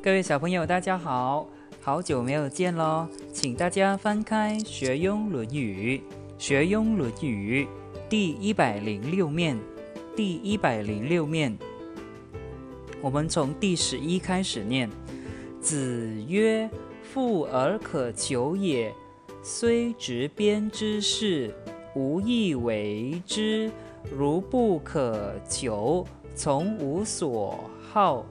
各位小朋友，大家好，好久没有见喽，请大家翻开《学庸论语》，《学庸论语》第一百零六面，第一百零六面，我们从第十一开始念。子曰：“富而可求也，虽执鞭之事，无以为之。如不可求，从无所好。”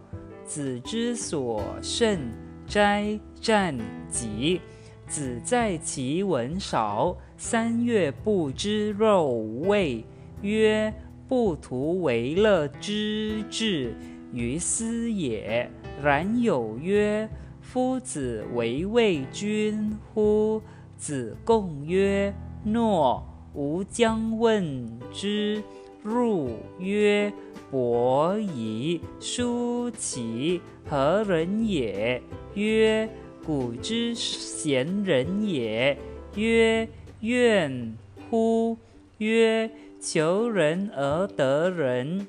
子之所慎斋战己。子在其文少，三月不知肉味，曰：“不图为乐之志于斯也。”然有曰：“夫子为魏君乎？”子贡曰：“诺。”吾将问之。入曰。伯夷、叔齐何人也？曰：古之贤人也。曰：怨乎？曰：求人而得人，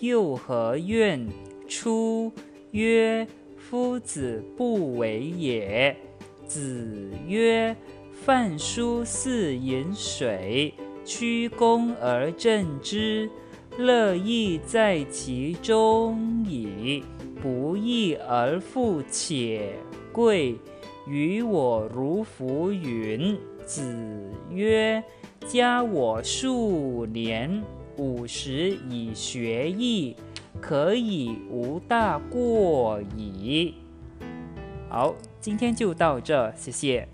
又何怨？出曰：夫子不为也。子曰：饭疏似饮水，曲肱而振之。乐亦在其中矣，不义而富且贵，于我如浮云。子曰：“加我数年，五十以学艺，可以无大过矣。”好，今天就到这，谢谢。